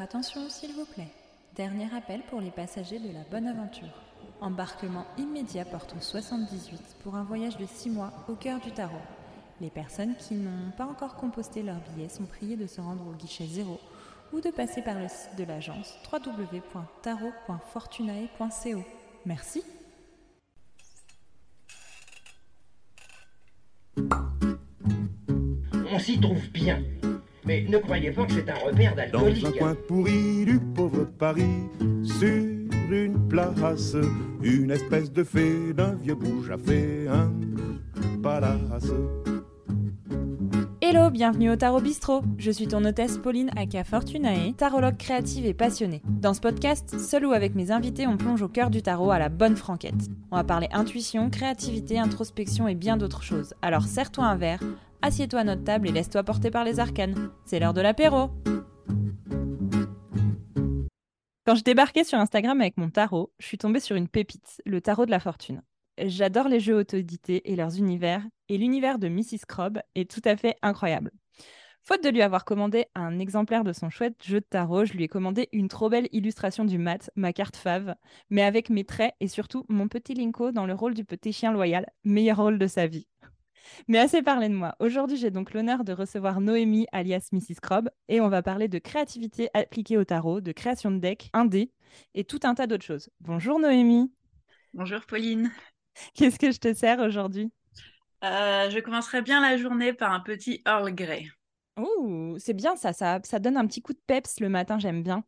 Attention, s'il vous plaît. Dernier appel pour les passagers de la Bonne Aventure. Embarquement immédiat Porto 78 pour un voyage de 6 mois au cœur du tarot. Les personnes qui n'ont pas encore composté leur billet sont priées de se rendre au guichet 0 ou de passer par le site de l'agence www.tarot.fortunae.co. Merci. On s'y trouve bien. Mais ne croyez pas que c'est un repère Dans d'alcoolique. un coin pourri du pauvre Paris, sur une place, une espèce de fée d'un vieux bouge a fait un palace. Hello, bienvenue au Tarot Bistrot. Je suis ton hôtesse Pauline Aka Fortunae, tarologue créative et passionnée. Dans ce podcast, seul ou avec mes invités, on plonge au cœur du tarot à la bonne franquette. On va parler intuition, créativité, introspection et bien d'autres choses. Alors serre-toi un verre, assieds-toi à notre table et laisse-toi porter par les arcanes. C'est l'heure de l'apéro. Quand je débarquais sur Instagram avec mon tarot, je suis tombée sur une pépite, le tarot de la fortune. J'adore les jeux auto-édités et leurs univers, et l'univers de Mrs. Crobb est tout à fait incroyable. Faute de lui avoir commandé un exemplaire de son chouette jeu de tarot, je lui ai commandé une trop belle illustration du mat, ma carte fave, mais avec mes traits et surtout mon petit Linko dans le rôle du petit chien loyal, meilleur rôle de sa vie. Mais assez parlé de moi. Aujourd'hui, j'ai donc l'honneur de recevoir Noémie alias Mrs. Crobb et on va parler de créativité appliquée au tarot, de création de deck, indé et tout un tas d'autres choses. Bonjour Noémie, Bonjour Pauline. qu'est-ce que je te sers aujourd'hui? Euh, je commencerai bien la journée par un petit Earl Grey. Ouh, c'est bien ça, ça, ça donne un petit coup de peps le matin, j'aime bien.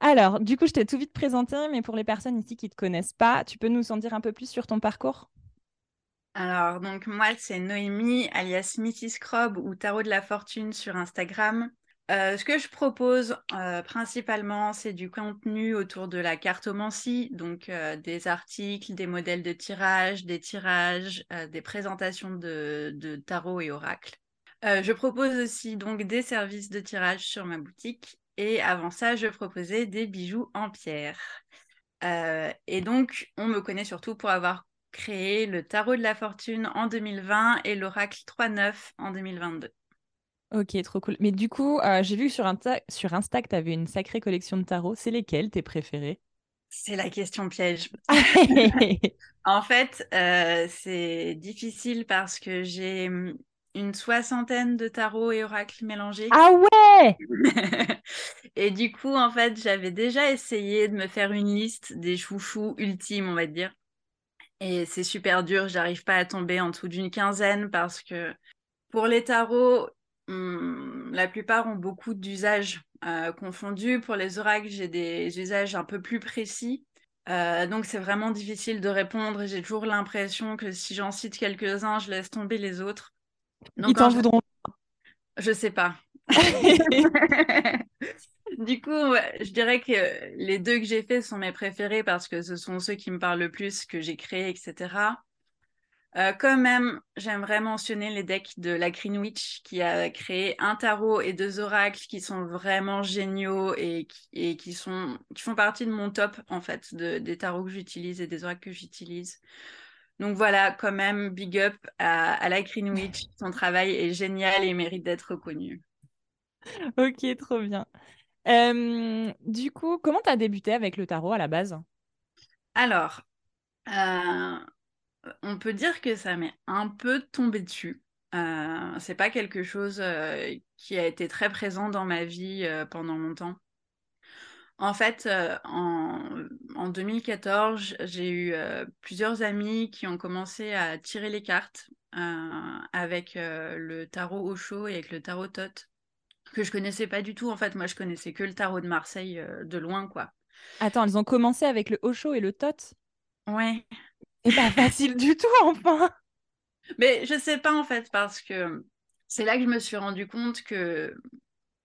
Alors, du coup, je t'ai tout vite présenté, mais pour les personnes ici qui ne te connaissent pas, tu peux nous en dire un peu plus sur ton parcours? Alors, donc moi, c'est Noémie, alias Mrs. Crobb ou Tarot de la Fortune sur Instagram. Euh, ce que je propose euh, principalement, c'est du contenu autour de la cartomancie, donc euh, des articles, des modèles de tirage, des tirages, des présentations de, de tarot et oracles. Euh, je propose aussi donc des services de tirage sur ma boutique et avant ça, je proposais des bijoux en pierre. Et donc, on me connaît surtout pour avoir créé le tarot de la fortune en 2020 et l'oracle 3-9 en 2022. Ok, trop cool. Mais du coup, euh, j'ai vu que sur Insta, sur Insta que tu avais une sacrée collection de tarots. C'est lesquels tes préférés C'est la question piège. En fait, euh, c'est difficile parce que j'ai hum, une soixantaine de tarots et oracles mélangés. Ah ouais et du coup, en fait, j'avais déjà essayé de me faire une liste des chouchous ultimes, on va dire. Et c'est super dur, j'arrive pas à tomber en dessous d'une quinzaine parce que pour les tarots, hum, la plupart ont beaucoup d'usages euh, confondus. Pour les oracles, j'ai des usages un peu plus précis. Euh, donc c'est vraiment difficile de répondre j'ai toujours l'impression que si j'en cite quelques-uns, je laisse tomber les autres. Donc, Ils t'en voudront. Je sais pas. Du coup, je dirais que les deux que j'ai faits sont mes préférés parce que ce sont ceux qui me parlent le plus, que j'ai créés, etc. Euh, quand même, j'aimerais mentionner les decks de la Green Witch qui a créé un tarot et deux oracles qui sont vraiment géniaux et qui, sont, qui font partie de mon top en fait, de, des tarots que j'utilise et des oracles que j'utilise. Donc voilà, quand même, big up à, à la Green Witch. Son travail est génial et mérite d'être reconnu. Ok, trop bien. Euh, du coup, comment tu as débuté avec le tarot à la base? Alors, euh, on peut dire que ça m'est un peu tombé dessus. Euh, c'est pas quelque chose euh, qui a été très présent dans ma vie pendant longtemps. En fait, en, en 2014, j'ai eu plusieurs amis qui ont commencé à tirer les cartes avec le tarot Osho et avec le tarot Thoth, que je connaissais pas du tout. En fait, moi, je connaissais que le tarot de Marseille euh, de loin, quoi. Attends, ils ont commencé avec le Osho et le Tot? Ouais. C'est pas facile du tout, enfin Mais je sais pas en fait, parce que c'est là que je me suis rendu compte que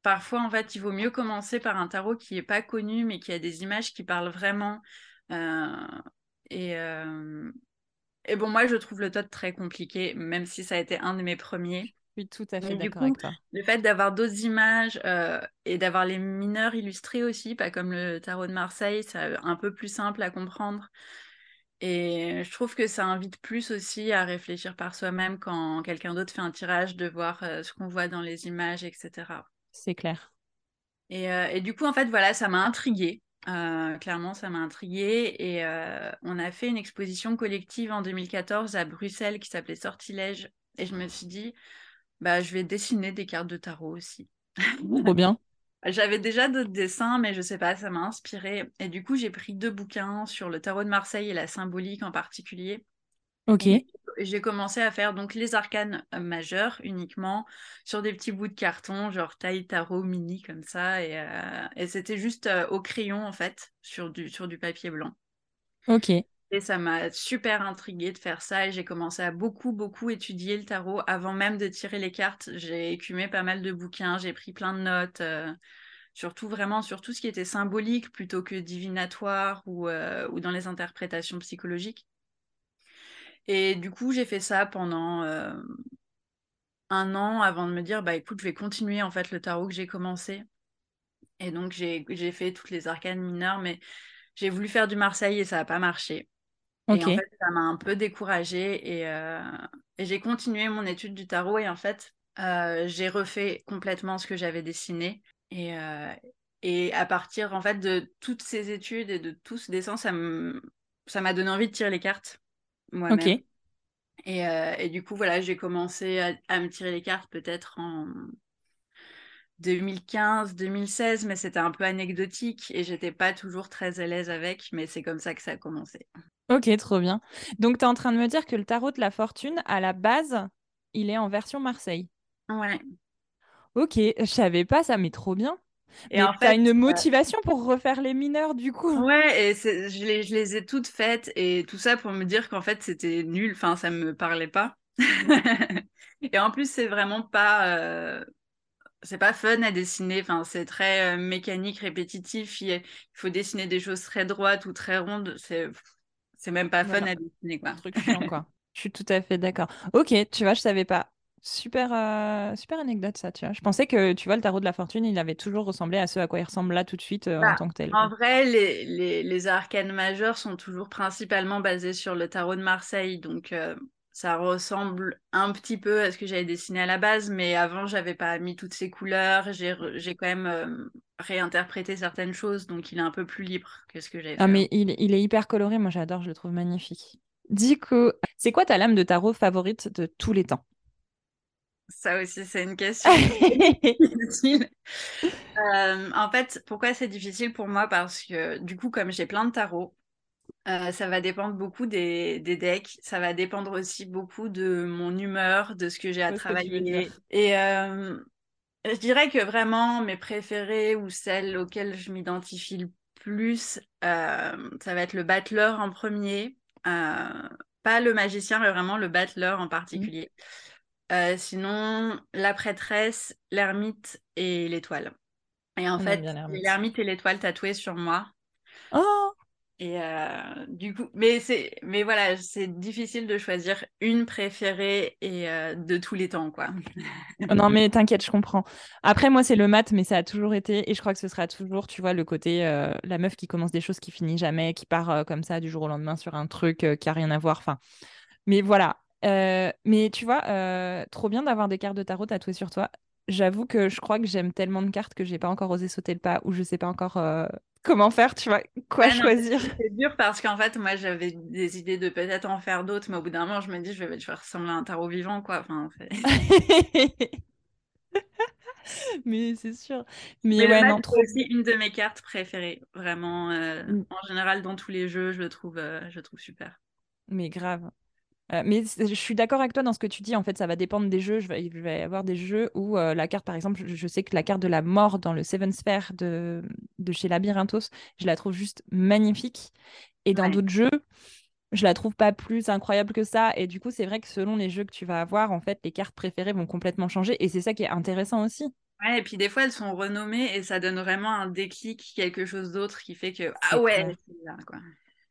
parfois, en fait, il vaut mieux commencer par un tarot qui est pas connu, mais qui a des images qui parlent vraiment. Euh, et, euh, et bon, moi, je trouve le tot très compliqué, même si ça a été un de mes premiers. Suis tout à fait d'accord avec toi. Le fait d'avoir d'autres images euh, et d'avoir les mineurs illustrés aussi, pas comme le tarot de Marseille, c'est un peu plus simple à comprendre. Et je trouve que ça invite plus aussi à réfléchir par soi-même quand quelqu'un d'autre fait un tirage, de voir euh, ce qu'on voit dans les images, etc. C'est clair. Et, euh, et du coup, en fait, voilà, ça m'a intriguée. Euh, clairement, ça m'a intriguée. Et euh, on a fait une exposition collective en 2014 à Bruxelles qui s'appelait Sortilège. Et je me suis dit, bah, je vais dessiner des cartes de tarot aussi. Trop bien. J'avais déjà d'autres dessins, mais je sais pas, ça m'a inspiré. Et du coup, j'ai pris deux bouquins sur le tarot de Marseille et la symbolique en particulier. Ok. J'ai commencé à faire donc les arcanes euh, majeurs uniquement sur des petits bouts de carton, genre taille tarot mini comme ça. Et, euh, et c'était juste euh, au crayon en fait, sur du, sur du papier blanc. Ok. Et ça m'a super intriguée de faire ça et j'ai commencé à beaucoup, beaucoup étudier le tarot avant même de tirer les cartes. J'ai écumé pas mal de bouquins, j'ai pris plein de notes, euh, surtout vraiment sur tout ce qui était symbolique plutôt que divinatoire ou, euh, dans les interprétations psychologiques. Et du coup, j'ai fait ça pendant euh, un an avant de me dire, bah écoute, je vais continuer en fait le tarot que j'ai commencé. Et donc, j'ai j'ai fait toutes les arcanes mineures, mais j'ai voulu faire du Marseille et ça n'a pas marché. Et en fait, ça m'a un peu découragée et, euh, et j'ai continué mon étude du tarot et en fait, euh, j'ai refait complètement ce que j'avais dessiné. Et, euh, et à partir en fait de toutes ces études et de tout ce dessin, ça m'a donné envie de tirer les cartes moi-même. Et, et du coup, voilà, j'ai commencé à, à me tirer les cartes peut-être en 2015, 2016, mais c'était un peu anecdotique et j'étais pas toujours très à l'aise avec, mais c'est comme ça que ça a commencé. Ok, trop bien. Donc, tu es en train de me dire que le tarot de la fortune, à la base, il est en version Marseille. Ouais. Ok, je savais pas ça, mais trop bien. Et Mais en fait, une euh, motivation pour refaire les mineurs, du coup. Ouais, et c'est- je les, je les ai toutes faites et tout ça pour me dire qu'en fait c'était nul, enfin ça me parlait pas. Et en plus c'est vraiment pas, euh, c'est pas fun à dessiner, enfin c'est très euh, mécanique, répétitif. Il, faut dessiner des choses très droites ou très rondes, c'est c'est même pas fun Voilà. à dessiner quoi. Un truc chiant, quoi. Je suis tout à fait d'accord. Ok, tu vois, je savais pas. Super, euh, super anecdote, ça, tu vois. Je pensais que, tu vois, le tarot de la fortune, il avait toujours ressemblé à ce à quoi il ressemble là tout de suite euh, en Bah, tant que tel. En vrai, les, les, les arcanes majeures sont toujours principalement basées sur le tarot de Marseille, donc ça ressemble un petit peu à ce que j'avais dessiné à la base, mais avant, j'avais pas mis toutes ces couleurs, j'ai quand même euh, réinterprété certaines choses, donc il est un peu plus libre que ce que j'avais Ah, fait. mais il, il est hyper coloré, moi j'adore, je le trouve magnifique. Du coup, c'est quoi ta lame de tarot favorite de tous les temps? Ça aussi, c'est une question difficile. Euh, en fait, pourquoi c'est difficile pour moi? Parce que du coup, comme j'ai plein de tarots, Euh, ça va dépendre beaucoup des, des decks. Ça va dépendre aussi beaucoup de mon humeur, de ce que j'ai à travailler. Et euh, je dirais que vraiment mes préférées ou celles auxquelles je m'identifie le plus, euh, ça va être le battleur en premier. Pas le magicien, mais vraiment le battleur en Mhm. particulier. Sinon, la prêtresse, l'ermite et l'étoile. Et en On fait, l'ermite et l'étoile tatouées sur moi. Oh! Et euh, du coup, mais c'est, mais voilà, c'est difficile de choisir une préférée et euh, de tous les temps, quoi. Oh Non, mais t'inquiète, je comprends. Après, moi, c'est le mat, mais ça a toujours été, et je crois que ce sera toujours, tu vois, le côté, euh, la meuf qui commence des choses qui finit jamais, qui part comme ça du jour au lendemain sur un truc qui a rien à voir. Enfin, mais voilà. Mais tu vois, trop bien d'avoir des cartes de tarot tatouées sur toi. J'avoue que je crois que j'aime tellement de cartes que j'ai pas encore osé sauter le pas ou je sais pas encore euh, comment faire, tu vois, quoi choisir. c'est dur parce qu'en fait, moi, j'avais des idées de peut-être en faire d'autres, mais au bout d'un moment, je me dis, je vais, je vais ressembler à un tarot vivant, quoi. Enfin, Mais c'est sûr. Mais Mais le ouais, mat, non, c'est trop. aussi une de mes cartes préférées. Vraiment, euh, Mm. en général, dans tous les jeux, je le trouve, euh, je le trouve super. Mais grave. Euh, mais je suis d'accord avec toi dans ce que tu dis. En fait, ça va dépendre des jeux. Je vais, il va y avoir des jeux où euh, la carte, par exemple, je, je sais que la carte de la mort dans le Seven Sphere de, de chez Labyrinthos, je la trouve juste magnifique. Et dans Ouais. d'autres jeux, je la trouve pas plus incroyable que ça. Et du coup, c'est vrai que selon les jeux que tu vas avoir, en fait, les cartes préférées vont complètement changer. Et c'est ça qui est intéressant aussi. Ouais, et puis des fois, elles sont renommées et ça donne vraiment un déclic, quelque chose d'autre qui fait que, ah ouais, c'est là, quoi.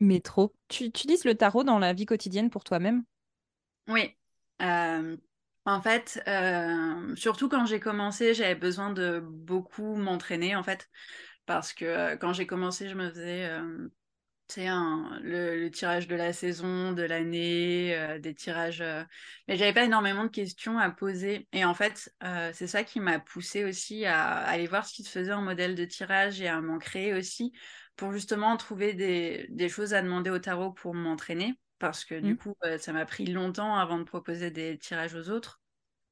Mais trop. Tu utilises le tarot dans la vie quotidienne pour toi-même? Oui. Euh, en fait, euh, surtout quand j'ai commencé, j'avais besoin de beaucoup m'entraîner, en fait, parce que euh, quand j'ai commencé, je me faisais le, tirage de la saison, de l'année, des tirages. Mais j'avais pas énormément de questions à poser. Et en fait, c'est ça qui m'a poussé aussi à, aller voir ce qui se faisait en modèle de tirage et à m'en créer aussi pour justement trouver des, des, choses à demander au tarot pour m'entraîner. Parce que du mmh. coup, ça m'a pris longtemps avant de proposer des tirages aux autres,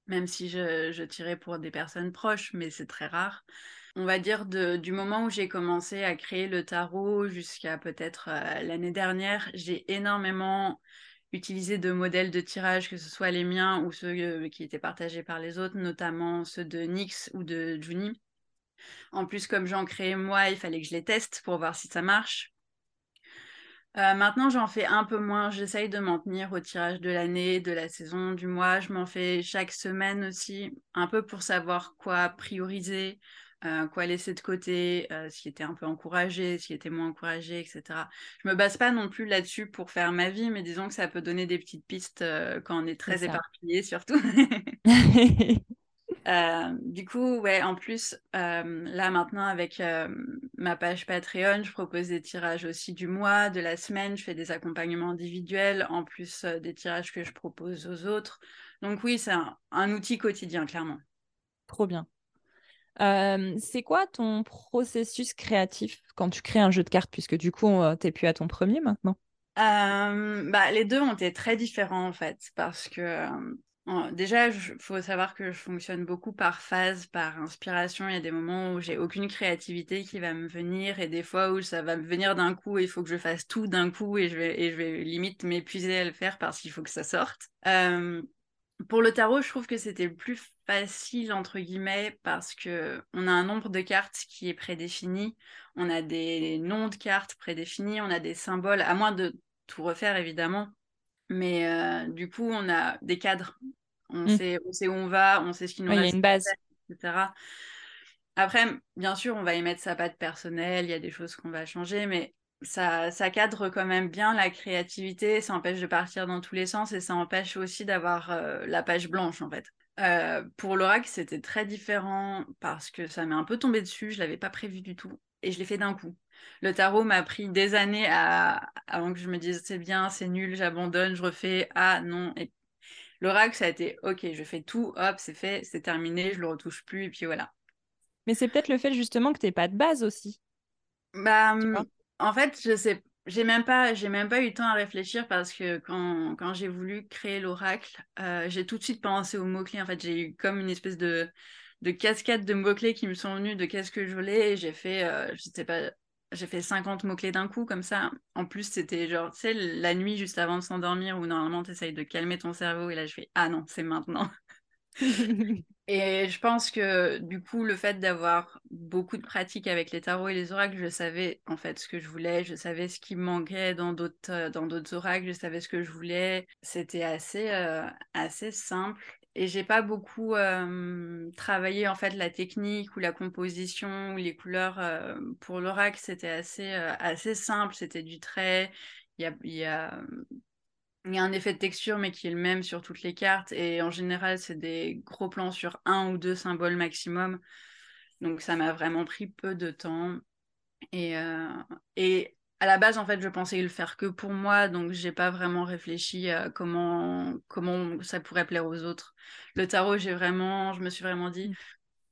même si je, je tirais pour des personnes proches, mais c'est très rare on va dire, du moment où j'ai commencé à créer le tarot jusqu'à peut-être euh, l'année dernière, j'ai énormément utilisé de modèles de tirage, que ce soit les miens ou ceux euh, qui étaient partagés par les autres, notamment ceux de Nix ou de Juni. En plus, comme j'en créais moi, il fallait que je les teste pour voir si ça marche. Euh, maintenant, j'en fais un peu moins. J'essaye de m'en tenir au tirage de l'année, de la saison, du mois. Je m'en fais chaque semaine aussi, un peu pour savoir quoi prioriser, euh, quoi laisser de côté, euh, s'il était un peu encouragé, s'il était moins encouragé, etc. Je me base pas non plus là-dessus pour faire ma vie, mais disons que ça peut donner des petites pistes quand on est très éparpillé, surtout. du coup, ouais, en plus, là maintenant avec ma page Patreon, je propose des tirages aussi du mois, de la semaine, je fais des accompagnements individuels, en plus des tirages que je propose aux autres. Donc oui, c'est un outil quotidien, clairement. Trop bien c'est quoi ton processus créatif quand tu crées un jeu de cartes, puisque du coup, tu n'es plus à ton premier maintenant? Bah, Les deux ont été très différents en fait, parce que déjà, il faut savoir que je fonctionne beaucoup par phase, par inspiration. Il y a des moments où j'ai aucune créativité qui va me venir, et des fois où ça va me venir d'un coup, et il faut que je fasse tout d'un coup, et je vais, je limite m'épuiser à le faire parce qu'il faut que ça sorte. Pour le tarot, je trouve que c'était plus facile entre guillemets parce que on a un nombre de cartes qui est prédéfini, on a des noms de cartes prédéfinis, on a des symboles, à moins de tout refaire évidemment, mais euh, du coup on a des cadres, on, mmh. sait, on sait où on va, on sait ce qui nous reste, il y a une base, etc. Après, bien sûr, on va y mettre sa patte personnelle, il y a des choses qu'on va changer, mais ça, cadre quand même bien la créativité, ça empêche de partir dans tous les sens et ça empêche aussi d'avoir euh, la page blanche en fait. Euh, pour l'oracle, c'était très différent parce que ça m'est un peu tombé dessus, je l'avais pas prévu du tout et je l'ai fait d'un coup. Le tarot m'a pris des années avant que je me dise c'est bien, c'est nul, j'abandonne, je refais, ah non. Et l'oracle, ça a été ok, je fais tout, hop, c'est fait, c'est terminé, je le retouche plus et puis voilà. Mais c'est peut-être le fait justement que tu pas de base aussi. Bah, en fait, je sais, j'ai même pas, j'ai même pas eu le temps à réfléchir parce que quand, quand j'ai voulu créer l'oracle, euh, j'ai tout de suite pensé aux mots-clés. En fait, j'ai eu comme une espèce de, de cascade de mots-clés qui me sont venus de qu'est-ce que je voulais et j'ai fait, euh, je sais pas, j'ai fait 50 mots-clés d'un coup comme ça. En plus, c'était genre, tu sais, la nuit juste avant de s'endormir où normalement tu essayes de calmer ton cerveau et là je fais, ah non, c'est maintenant. Et je pense que du coup, le fait d'avoir beaucoup de pratique avec les tarots et les oracles, je savais en fait ce que je voulais, je savais ce qui me manquait dans d'autres euh, dans d'autres oracles, je savais ce que je voulais. C'était assez euh, assez simple. Et j'ai pas beaucoup euh, travaillé en fait la technique ou la composition ou les couleurs pour l'oracle. C'était assez assez simple. C'était du trait. Il y a, y a un effet de texture, mais qui est le même sur toutes les cartes. Et en général, c'est des gros plans sur un ou deux symboles maximum. Donc ça m'a vraiment pris peu de temps. Euh, et à la base, en fait, je pensais le faire que pour moi, donc j'ai pas vraiment réfléchi à comment, comment ça pourrait plaire aux autres. Le tarot, j'ai vraiment, je me suis vraiment dit,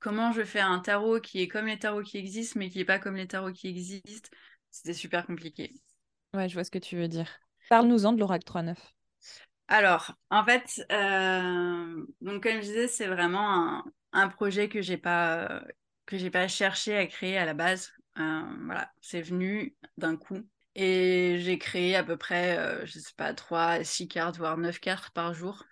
comment je fais un tarot qui est comme les tarots qui existent, mais qui est pas comme les tarots qui existent? C'était super compliqué. Ouais, je vois ce que tu veux dire. Parle-nous-en de l'Oracle 3.9. Alors, en fait, euh, donc comme je disais, c'est vraiment un, projet que j'ai pas que j'ai pas cherché à créer à la base. Euh, voilà, c'est venu d'un coup. Et j'ai créé à peu près, euh, je sais pas, 3, 6 cartes, voire 9 cartes par jour.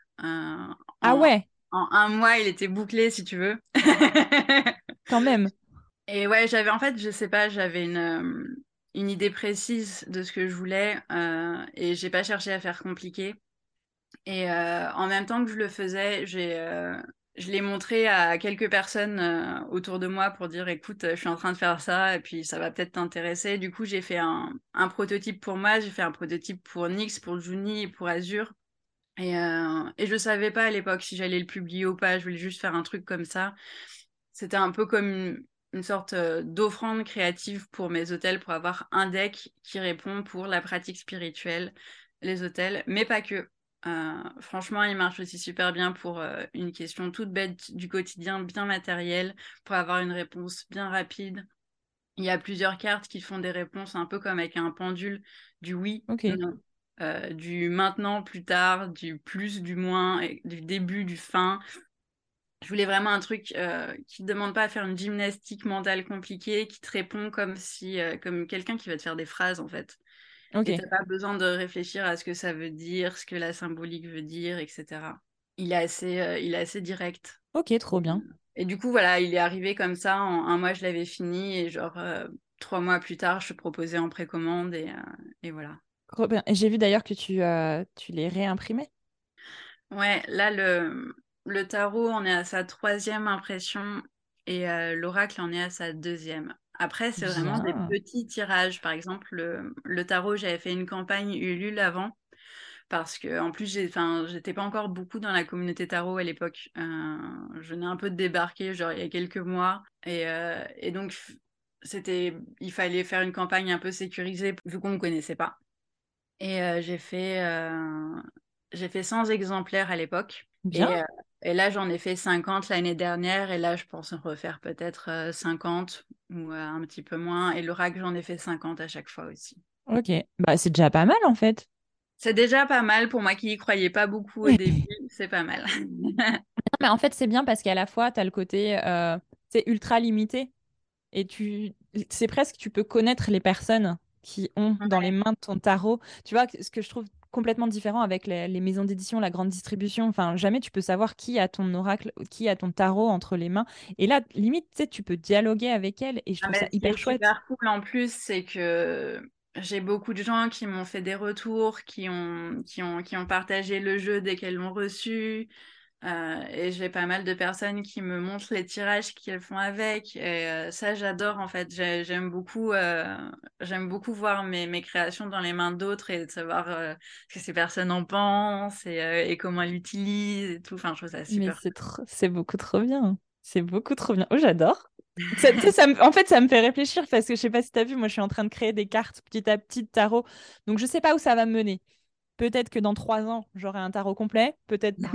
ah ouais En un mois, il était bouclé, si tu veux. Quand même. Et ouais, j'avais en fait, je sais pas, j'avais une, une idée précise de ce que je voulais euh, et j'ai pas cherché à faire compliqué. Et euh, en même temps que je le faisais, j'ai, euh, je l'ai montré à quelques personnes autour de moi pour dire écoute, je suis en train de faire ça et puis ça va peut-être t'intéresser. Du coup, j'ai fait un, prototype pour moi, j'ai fait un prototype pour Nix, pour Juni pour Azure. Et, et je savais pas à l'époque si j'allais le publier ou pas, je voulais juste faire un truc comme ça. C'était un peu comme une sorte d'offrande créative pour mes hôtels pour avoir un deck qui répond pour la pratique spirituelle, les hôtels, mais pas que. Franchement, il marche aussi super bien pour une question toute bête du quotidien, bien matérielle, pour avoir une réponse bien rapide. Il y a plusieurs cartes qui font des réponses un peu comme avec un pendule du oui, non, du maintenant, plus tard, du plus, du moins, du début, du fin. Je voulais vraiment un truc euh, qui ne demande pas à faire une gymnastique mentale compliquée, qui te répond comme si, euh, comme quelqu'un qui va te faire des phrases en fait. Et tu pas besoin de réfléchir à ce que ça veut dire, ce que la symbolique veut dire, etc. Il est assez, euh, il est assez direct. Ok, trop bien. Et du coup, voilà, il est arrivé comme ça. En un mois, je l'avais fini et genre trois mois plus tard, je proposais en précommande et, et voilà. J'ai vu d'ailleurs que tu, tu l'es réimprimé. Ouais, là, le, le tarot, on est à sa troisième impression et euh, l'oracle en est à sa deuxième. Après, c'est vraiment des petits tirages. Par exemple, le, tarot, j'avais fait une campagne Ulule avant parce que en plus, j'étais pas encore beaucoup dans la communauté tarot à l'époque. Euh, je venais un peu de débarquer, genre il y a quelques mois, et, euh, et donc c'était, il fallait faire une campagne un peu sécurisée vu qu'on me connaissait pas. Et j'ai fait, j'ai fait 100 exemplaires à l'époque. Bien. Et là, j'en ai fait 50 l'année dernière. Et là, je pense en refaire peut-être 50 euh, ou un petit peu moins. Et l'oracle, j'en ai fait 50 à chaque fois aussi. Ok, bah, c'est déjà pas mal en fait. C'est déjà pas mal pour moi qui n'y croyais pas beaucoup au début. c'est pas mal. mais en fait, c'est bien parce qu'à la fois, tu as le côté euh, c'est ultra limité. Et tu, c'est presque, tu peux connaître les personnes qui ont dans les mains ton tarot. Tu vois, ce que je trouve complètement différent avec les, maisons d'édition, la grande distribution. Enfin, jamais tu peux savoir qui a ton oracle, qui a ton tarot entre les mains. Et là, limite, tu sais, tu peux dialoguer avec elle et je ah, trouve ça hyper chouette. Hyper cool en plus, c'est que j'ai beaucoup de gens qui m'ont fait des retours, qui ont, qui ont, qui ont partagé le jeu dès qu'elles l'ont reçu. Euh, et j'ai pas mal de personnes qui me montrent les tirages qu'elles font avec. Et euh, ça, j'adore en fait. J'aime beaucoup, euh, j'aime beaucoup voir mes, mes, créations dans les mains d'autres et de savoir ce que ces personnes en pensent et, comment elles l'utilisent et tout. Enfin, je trouve ça super. C'est beaucoup trop bien. C'est beaucoup trop bien. Oh, j'adore. ça, ça en fait, ça me fait réfléchir parce que je sais pas si tu as vu, moi je suis en train de créer des cartes petit à petit de tarot. Donc je sais pas où ça va me mener. Peut-être que dans trois ans, j'aurai un tarot complet, peut-être pas.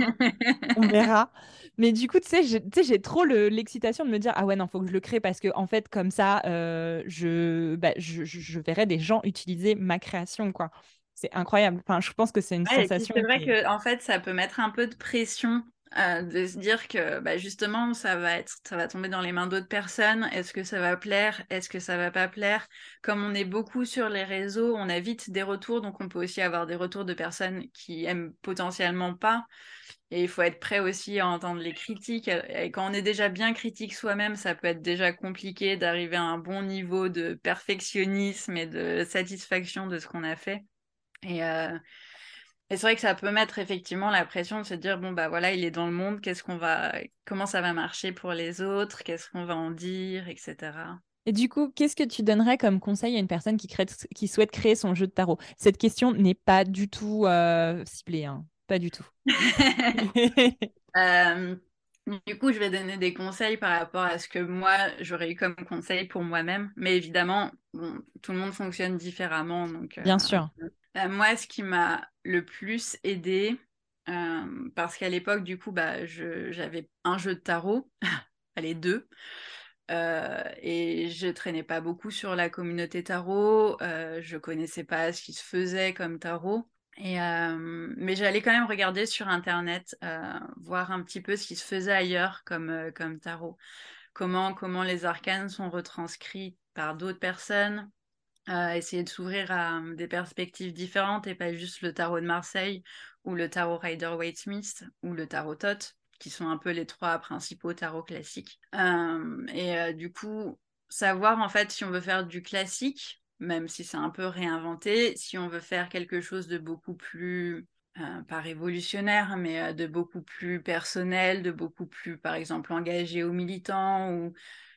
on verra. Mais du coup, tu sais, j'ai trop l'excitation de me dire ah ouais, non, faut que je le crée parce que en fait, comme ça, euh, bah, je, je, verrai des gens utiliser ma création, quoi. C'est incroyable. Enfin, je pense que c'est une sensation. C'est vrai que en fait, ça peut mettre un peu de pression euh, de se dire que bah, justement ça va être ça va tomber dans les mains d'autres personnes. Est-ce que ça va plaire? Est-ce que ça va pas plaire? Comme on est beaucoup sur les réseaux on a vite des retours. Donc on peut aussi avoir des retours de personnes qui aiment potentiellement pas. Et il faut être prêt aussi à entendre les critiques. Et quand on est déjà bien critique soi-même ça peut être déjà compliqué d'arriver à un bon niveau de perfectionnisme et de satisfaction de ce qu'on a fait. Euh, et c'est vrai que ça peut mettre effectivement la pression de se dire bon bah voilà il est dans le monde qu'est-ce qu'on va comment ça va marcher pour les autres qu'est-ce qu'on va en dire etc. Et du coup, qu'est-ce que tu donnerais comme conseil à une personne qui, crée, qui souhaite créer son jeu de tarot? Cette question n'est pas du tout euh, ciblée, hein. pas du tout. Euh, du coup, je vais donner des conseils par rapport à ce que moi, j'aurais eu comme conseil pour moi-même. Mais évidemment, tout le monde fonctionne différemment. Donc, Bien euh, sûr. Euh, moi, ce qui m'a le plus aidé, euh, parce qu'à l'époque, du coup, bah, j'avais un jeu de tarot, allez, deux. Euh, et je traînais pas beaucoup sur la communauté tarot, je connaissais pas ce qui se faisait comme tarot. Et, mais j'allais quand même regarder sur internet, voir un petit peu ce qui se faisait ailleurs comme, comme tarot. Comment, comment les arcanes sont retranscrits par d'autres personnes, essayer de s'ouvrir à hum, des perspectives différentes et pas juste le tarot de Marseille ou le tarot Rider-Waite-Smith ou le tarot Thoth, qui sont un peu les trois principaux tarots classiques. Et du coup, savoir en fait si on veut faire du classique, même si c'est un peu réinventé, si on veut faire quelque chose de beaucoup plus pas révolutionnaire, mais de beaucoup plus personnel, de beaucoup plus, par exemple, engagé aux militants ou,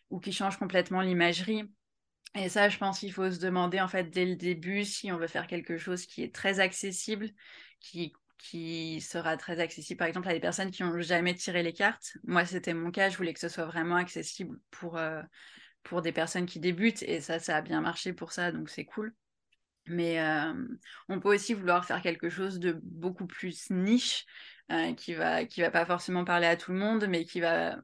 ou qui change complètement l'imagerie. Et ça, je pense qu'il faut se demander en fait dès le début si on veut faire quelque chose qui est très accessible, qui, qui sera très accessible par exemple à des personnes qui n'ont jamais tiré les cartes. Moi, c'était mon cas, je voulais que ce soit vraiment accessible pour, euh, pour des personnes qui débutent et ça, ça a bien marché pour ça, donc c'est cool. Mais euh, on peut aussi vouloir faire quelque chose de beaucoup plus niche, euh, qui va qui va pas forcément parler à tout le monde, mais qui va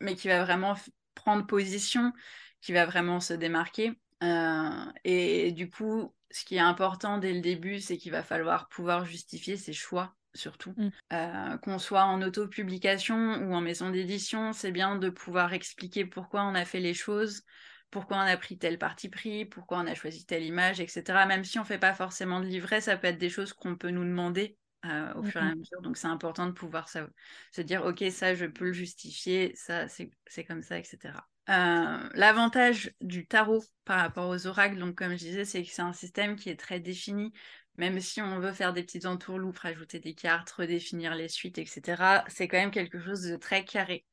mais qui va vraiment prendre position, qui va vraiment se démarquer. Euh, et, du coup, ce qui est important dès le début, c'est qu'il va falloir pouvoir justifier ses choix surtout. Mm. qu'on soit en autopublication ou en maison d'édition, c'est bien de pouvoir expliquer pourquoi on a fait les choses, pourquoi on a pris tel parti pris, pourquoi on a choisi telle image, etc. Même si on ne fait pas forcément de livret, ça peut être des choses qu'on peut nous demander euh, au fur et à mesure. Donc c'est important de pouvoir se dire, ok, ça, je peux le justifier, ça, c'est comme ça, etc. Euh, l'avantage du tarot par rapport aux oracles, donc comme je disais, c'est que c'est un système qui est très défini. Même si on veut faire des petites entourloupes, rajouter des cartes, redéfinir les suites, etc., c'est quand même quelque chose de très carré.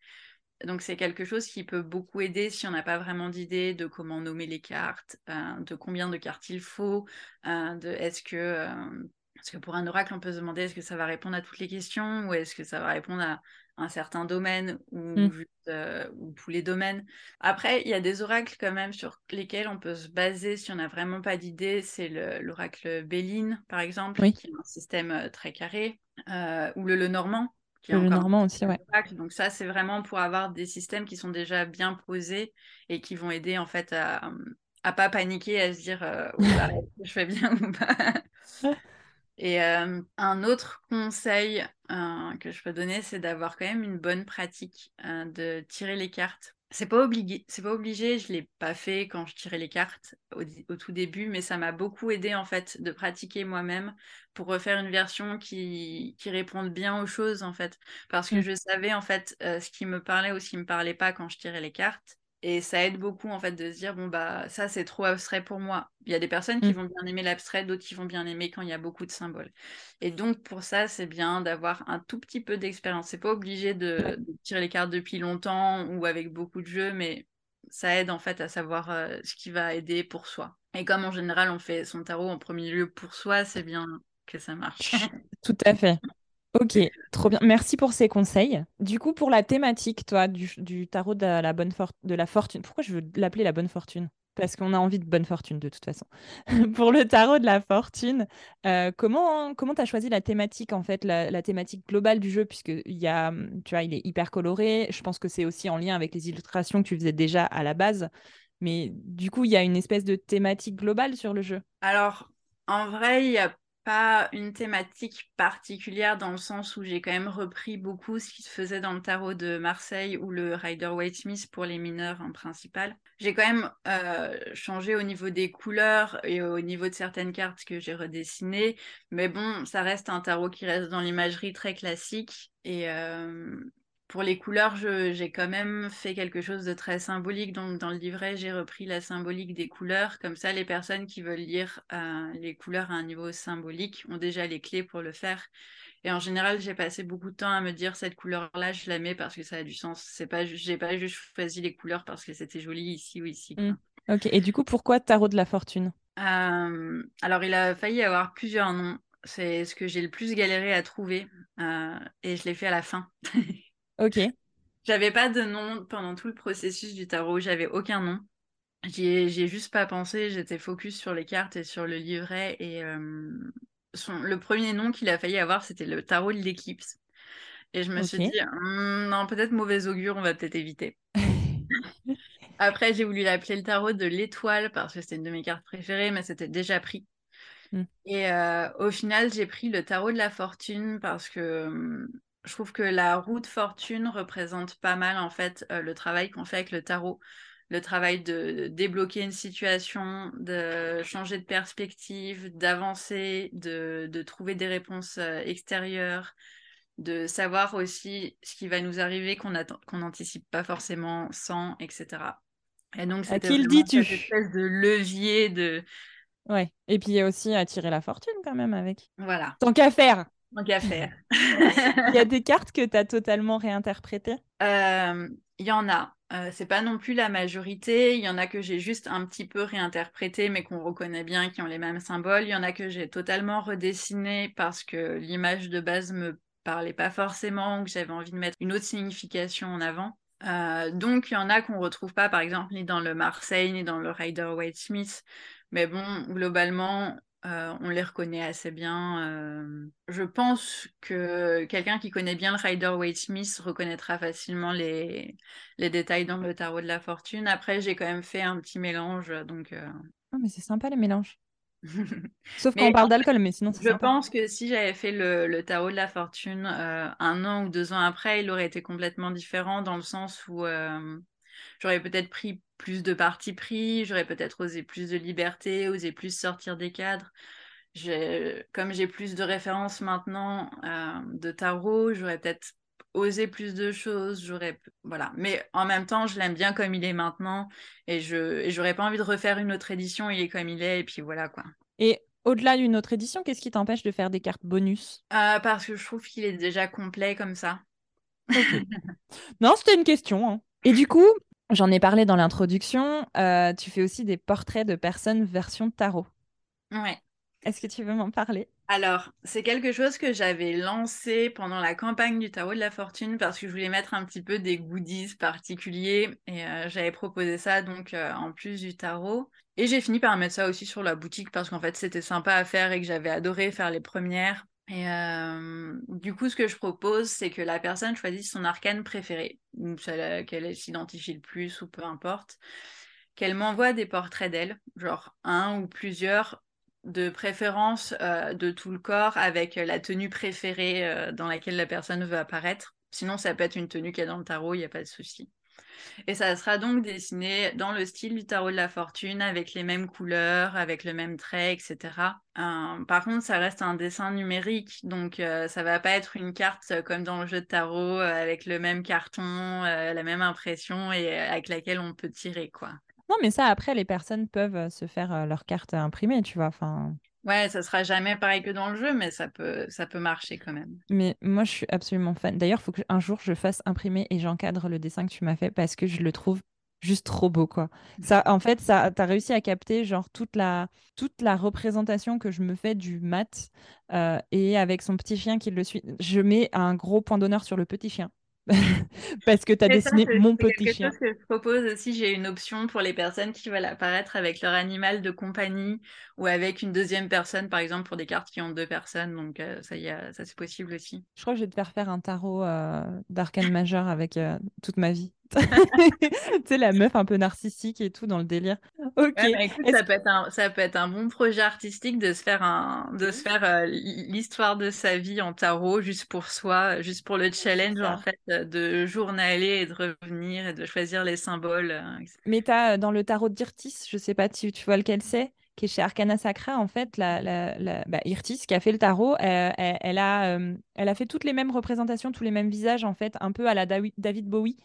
Donc c'est quelque chose qui peut beaucoup aider si on n'a pas vraiment d'idée de comment nommer les cartes, euh, de combien de cartes il faut, euh, de est-ce que parce que pour un oracle on peut se demander est-ce que ça va répondre à toutes les questions ou est-ce que ça va répondre à un certain domaine ou, mmh. ou tous les domaines. Après il y a des oracles quand même sur lesquels on peut se baser si on n'a vraiment pas d'idée. C'est l'oracle Béline par exemple qui est un système très carré ou le Lenormand le normand aussi, ouais. Donc ça, c'est vraiment pour avoir des systèmes qui sont déjà bien posés et qui vont aider en fait à, à pas paniquer, à se dire euh, je fais bien ou pas? Et euh, un autre conseil euh, que je peux donner, c'est d'avoir quand même une bonne pratique de tirer les cartes. C'est pas obligé, c'est pas obligé, je l'ai pas fait quand je tirais les cartes au, tout début, mais ça m'a beaucoup aidé en fait de pratiquer moi-même pour refaire une version qui, qui réponde bien aux choses en fait, parce que mmh. je savais en fait euh, ce qui me parlait ou ce qui me parlait pas quand je tirais les cartes, et ça aide beaucoup en fait de se dire bon bah ça c'est trop abstrait pour moi. Il y a des personnes qui mmh. vont bien aimer l'abstrait, d'autres qui vont bien aimer quand il y a beaucoup de symboles. Et donc pour ça c'est bien d'avoir un tout petit peu d'expérience. C'est pas obligé de, tirer les cartes depuis longtemps ou avec beaucoup de jeux, mais ça aide en fait à savoir euh, ce qui va aider pour soi. Et comme en général on fait son tarot en premier lieu pour soi, c'est bien que ça marche. Tout à fait. Ok, trop bien. Merci pour ces conseils. Du coup, pour la thématique, toi, du, tarot de la, bonne de la fortune, pourquoi je veux l'appeler la bonne fortune? Parce qu'on a envie de bonne fortune de toute façon. pour le tarot de la fortune, euh, comment comment tu as choisi la thématique, en fait, la, thématique globale du jeu? Puisque il y a, tu vois, il est hyper coloré. Je pense que c'est aussi en lien avec les illustrations que tu faisais déjà à la base. Mais du coup, il y a une espèce de thématique globale sur le jeu. Alors, en vrai, il y a pas une thématique particulière dans le sens où j'ai quand même repris beaucoup ce qui se faisait dans le tarot de Marseille ou le Rider Waite Smith pour les mineurs en principal. J'ai quand même euh, changé au niveau des couleurs et au niveau de certaines cartes que j'ai redessinées, mais bon, ça reste un tarot qui reste dans l'imagerie très classique et, euh, pour les couleurs, j'ai quand même fait quelque chose de très symbolique. Donc, dans le livret, j'ai repris la symbolique des couleurs. Comme ça, les personnes qui veulent lire euh, les couleurs à un niveau symbolique ont déjà les clés pour le faire. Et en général, j'ai passé beaucoup de temps à me dire cette couleur-là, je la mets parce que ça a du sens. C'est pas, j'ai pas juste choisi les couleurs parce que c'était joli ici ou ici. Mmh. Ok. Et du coup, pourquoi tarot de la fortune? Euh, Alors, il a failli avoir plusieurs noms. C'est ce que j'ai le plus galéré à trouver euh, et je l'ai fait à la fin. Ok. J'avais pas de nom pendant tout le processus du tarot, j'avais aucun nom. J'y ai, juste pas pensé, j'étais focus sur les cartes et sur le livret. Et euh, son, le premier nom qu'il a failli avoir, c'était le tarot de l'éclipse. Et je me suis dit, «Hmm, non, peut-être mauvais augure, on va peut-être éviter. Après, j'ai voulu l'appeler le tarot de l'étoile parce que c'était une de mes cartes préférées, mais c'était déjà pris. Mmh. Et euh, au final, j'ai pris le tarot de la fortune parce que hmm, je trouve que la roue de fortune représente pas mal en fait euh, le travail qu'on fait avec le tarot, le travail de débloquer une situation, de changer de perspective, d'avancer, de, trouver des réponses euh, extérieures, de savoir aussi ce qui va nous arriver qu'on n'anticipe pas forcément sans, etc. Et donc c'était une espèce de levier de Ouais. Et puis il y a aussi attirer la fortune quand même avec. Voilà. Tant qu'à faire. Tant qu'à faire. Il y a des cartes que tu as totalement réinterprétées? Euh, Il y en a. Euh, c'est pas non plus la majorité. Il y en a que j'ai juste un petit peu réinterprété, mais qu'on reconnaît bien, qui ont les mêmes symboles. Il y en a que j'ai totalement redessiné parce que l'image de base me parlait pas forcément, que j'avais envie de mettre une autre signification en avant. Euh, donc, il y en a qu'on retrouve pas, par exemple, ni dans le Marseille, ni dans le Rider-Waite-Smith. Mais bon, globalement, euh, on les reconnaît assez bien. Euh. je pense que quelqu'un qui connaît bien le Rider-Waite-Smith reconnaîtra facilement les... les détails dans le tarot de la fortune. Après, j'ai quand même fait un petit mélange, donc... Oh, mais c'est sympa les mélanges. Sauf quand on parle d'alcool, mais sinon Je pense que si j'avais fait le, tarot de la fortune euh, un an ou deux ans après, il aurait été complètement différent dans le sens où euh, j'aurais peut-être pris plus de parti pris, j'aurais peut-être osé plus de liberté, osé plus sortir des cadres. Comme j'ai plus de références maintenant euh, de tarot, j'aurais peut-être osé plus de choses, j'aurais voilà. Mais en même temps, je l'aime bien comme il est maintenant et je j'aurais pas envie de refaire une autre édition, il est comme il est et puis voilà quoi. Et au-delà d'une autre édition, qu'est-ce qui t'empêche de faire des cartes bonus? Euh, Parce que je trouve qu'il est déjà complet comme ça. non, c'était une question. Hein. Et du coup, j'en ai parlé dans l'introduction, euh, tu fais aussi des portraits de personnes version tarot. Ouais. Est-ce que tu veux m'en parler? Alors, c'est quelque chose que j'avais lancé pendant la campagne du tarot de la fortune parce que je voulais mettre un petit peu des goodies particuliers et euh, j'avais proposé ça donc euh, en plus du tarot. Et j'ai fini par mettre ça aussi sur la boutique parce qu'en fait c'était sympa à faire et que j'avais adoré faire les premières. Et euh, du coup, ce que je propose, c'est que la personne choisisse son arcane préféré, celle qu'elle s'identifie le plus ou peu importe, qu'elle m'envoie des portraits d'elle, genre un ou plusieurs de préférence euh, de tout le corps avec la tenue préférée euh, dans laquelle la personne veut apparaître. Sinon, ça peut être une tenue qu'il y a dans le tarot, il n'y a pas de souci. Et ça sera donc dessiné dans le style du tarot de la fortune, avec les mêmes couleurs, avec le même trait, etc. Euh, par contre, ça reste un dessin numérique, donc ça va pas être une carte comme dans le jeu de tarot, avec le même carton, la même impression et avec laquelle on peut tirer, quoi. Non, mais ça, après, les personnes peuvent euh, se faire euh, leur carte imprimée, tu vois. Ouais, ça sera jamais pareil que dans le jeu, mais ça peut, ça peut marcher quand même. Mais moi, je suis absolument fan. D'ailleurs, il faut qu'un jour, je fasse imprimer et j'encadre le dessin que tu m'as fait parce que je le trouve juste trop beau, quoi. Ça, en fait, ça, as réussi à capter, genre, toute la, toute la représentation que je me fais du mat euh, et avec son petit chien qui le suit. Je mets un gros point d'honneur sur le petit chien. Parce que tu as dessiné mon petit chien. Chose que je propose aussi, j'ai une option pour les personnes qui veulent apparaître avec leur animal de compagnie ou avec une deuxième personne, par exemple, pour des cartes qui ont deux personnes. Donc, euh, ça, y a, ça c'est possible aussi. Je crois que je vais te faire faire un tarot euh, d'arcane majeur avec euh, toute ma vie. tu sais, la meuf un peu narcissique et tout dans le délire. Ok. Bah, écoute, ça, peut être un, ça peut être un bon projet artistique de se faire, un, de se faire euh, l'histoire de sa vie en tarot juste pour soi, juste pour le challenge en fait de journaler et de revenir et de choisir les symboles. Euh, Mais tu as dans le tarot d'Irtis, je sais pas si tu vois lequel c'est qui est chez Arcana Sacra, en fait, la, la, bah, Irtis, qui a fait le tarot, euh, elle, a, elle a fait toutes les mêmes représentations, tous les mêmes visages, en fait, un peu à la David Bowie.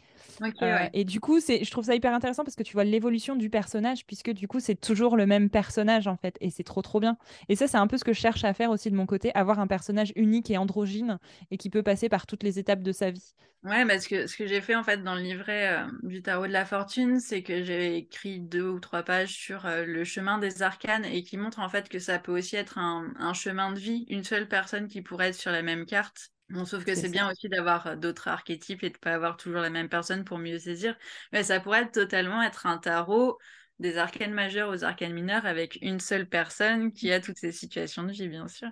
Euh, et du coup, c'est, je trouve ça hyper intéressant parce que tu vois l'évolution du personnage, puisque du coup, c'est toujours le même personnage en fait, et c'est trop trop bien. Et ça, c'est un peu ce que je cherche à faire aussi de mon côté, avoir un personnage unique et androgyne et qui peut passer par toutes les étapes de sa vie. Ouais, parce que ce que j'ai fait en fait dans le livret euh, du tarot de la fortune, c'est que j'ai écrit deux ou trois pages sur euh, le chemin des arcanes et qui montre en fait que ça peut aussi être un, un chemin de vie, une seule personne qui pourrait être sur la même carte Bon, sauf que c'est bien aussi d'avoir euh, d'autres archétypes et de ne pas avoir toujours la même personne pour mieux saisir. Mais ça pourrait totalement être un tarot des arcanes majeurs aux arcanes mineurs avec une seule personne qui a toutes ces situations de vie, bien sûr.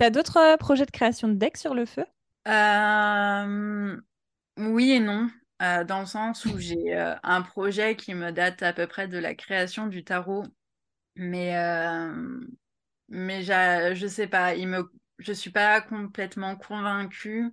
Tu as d'autres euh, projets de création de deck sur le feu? Euh, Oui et non. dans le sens où j'ai un projet qui me date à peu près de la création du tarot. Mais, mais je sais pas, il me je suis pas complètement convaincue.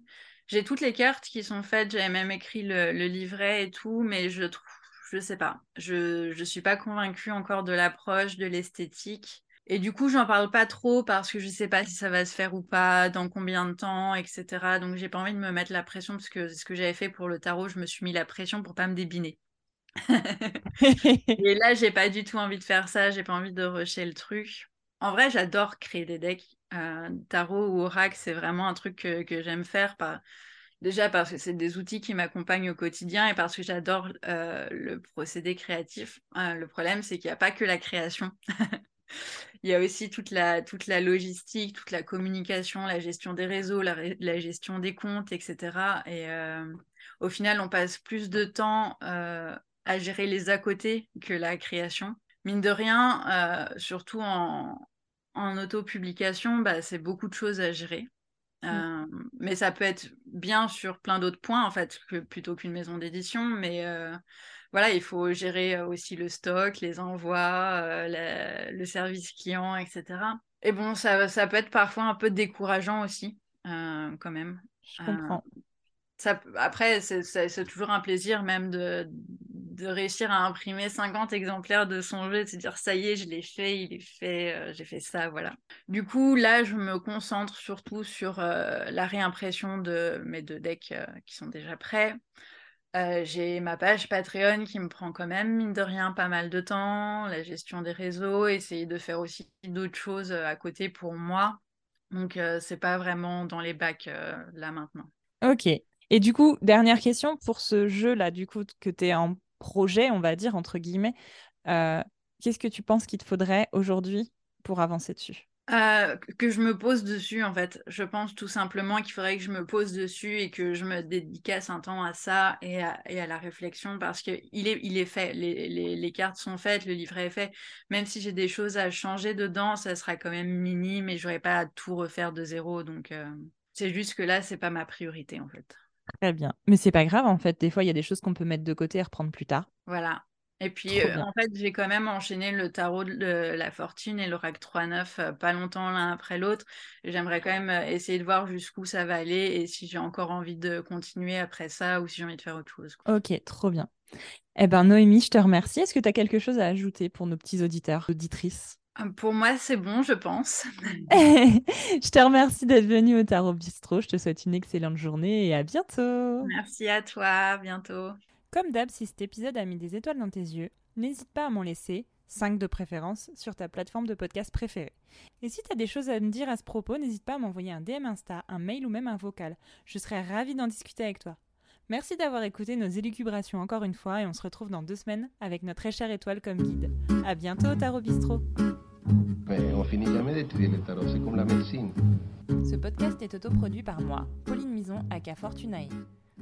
J'ai toutes les cartes qui sont faites, j'avais même écrit le, livret et tout, mais je trouve, je sais pas, je ne suis pas convaincue encore de l'approche, de l'esthétique. Et du coup, j'en parle pas trop parce que je sais pas si ça va se faire ou pas, dans combien de temps, etc. Donc, j'ai pas envie de me mettre la pression parce que ce que j'avais fait pour le tarot, je me suis mis la pression pour pas me débiner. et là, j'ai pas du tout envie de faire ça, j'ai pas envie de rusher le truc. En vrai, j'adore créer des decks. Euh, tarot ou oracle, c'est vraiment un truc que, j'aime faire. Déjà parce que c'est des outils qui m'accompagnent au quotidien et parce que j'adore euh, le procédé créatif. Euh, le problème, c'est qu'il n'y a pas que la création. Il y a aussi toute la, toute la logistique, toute la communication, la gestion des réseaux, la, gestion des comptes, etc. Et au final, on passe plus de temps à gérer les à côté que la création. Mine de rien, surtout en, en auto-publication, bah, c'est beaucoup de choses à gérer. Mmh. mais ça peut être bien sur plein d'autres points, en fait, que, plutôt qu'une maison d'édition. Mais voilà, il faut gérer aussi le stock, les envois, le service client, etc. Et bon, ça, ça peut être parfois un peu décourageant aussi, quand même. Je comprends. Ça, après, c'est toujours un plaisir même de, de réussir à imprimer 50 exemplaires de son jeu, de se dire ça y est, je l'ai fait, il est fait, euh, j'ai fait ça, voilà. Du coup, là, je me concentre surtout sur euh, la réimpression de mes deux decks euh, qui sont déjà prêts. j'ai ma page Patreon qui me prend quand même, mine de rien, pas mal de temps, la gestion des réseaux, essayer de faire aussi d'autres choses à côté pour moi. Donc, c'est pas vraiment dans les bacs là maintenant. Ok. Et du coup, dernière question pour ce jeu-là, du coup, que tu es en projet, on va dire, entre guillemets, euh, qu'est-ce que tu penses qu'il te faudrait aujourd'hui pour avancer dessus? Euh, que je me pose dessus en fait. Je pense tout simplement qu'il faudrait que je me pose dessus et que je me dédicace un temps à ça et à, la réflexion parce que il est, fait. Les, cartes sont faites, le livret est fait. Même si j'ai des choses à changer dedans, ça sera quand même minime et j'aurais pas à tout refaire de zéro. Donc euh, c'est juste que là, c'est pas ma priorité en fait. Très bien. Mais c'est pas grave, en fait. Des fois, il y a des choses qu'on peut mettre de côté et reprendre plus tard. Voilà. Et puis, euh, en fait, j'ai quand même enchaîné le tarot de la fortune et l'oracle 3-9 euh, pas longtemps l'un après l'autre. J'aimerais quand même euh, essayer de voir jusqu'où ça va aller et si j'ai encore envie de continuer après ça ou si j'ai envie de faire autre chose. Ok, trop bien. Eh ben, Noémie, je te remercie. Est-ce que tu as quelque chose à ajouter pour nos petits auditeurs, auditrices? Pour moi, c'est bon, je pense. je te remercie d'être venu au Tarot Bistro. Je te souhaite une excellente journée et à bientôt. Merci à toi, à bientôt. Comme d'hab, si cet épisode a mis des étoiles dans tes yeux, n'hésite pas à m'en laisser, 5 de préférence, sur ta plateforme de podcast préférée. Et si tu as des choses à me dire à ce propos, n'hésite pas à m'envoyer un DM Insta, un mail ou même un vocal. Je serais ravie d'en discuter avec toi. Merci d'avoir écouté nos élucubrations encore une fois et on se retrouve dans deux semaines avec notre très chère étoile comme guide. À bientôt au Tarot Bistro. Ce podcast est autoproduit par moi, Pauline Mison, aka Fortunae.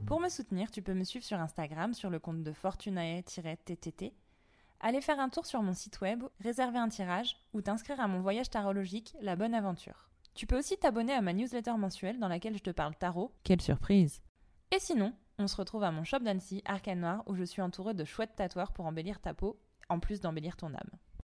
Pour me soutenir, tu peux me suivre sur Instagram sur le compte de Fortunae-TTT, aller faire un tour sur mon site web, réserver un tirage ou t'inscrire à mon voyage tarologique La Bonne Aventure. Tu peux aussi t'abonner à ma newsletter mensuelle dans laquelle je te parle tarot. Quelle surprise Et sinon, on se retrouve à mon shop d'Annecy, Arcane Noir, où je suis entourée de chouettes tatoueurs pour embellir ta peau, en plus d'embellir ton âme.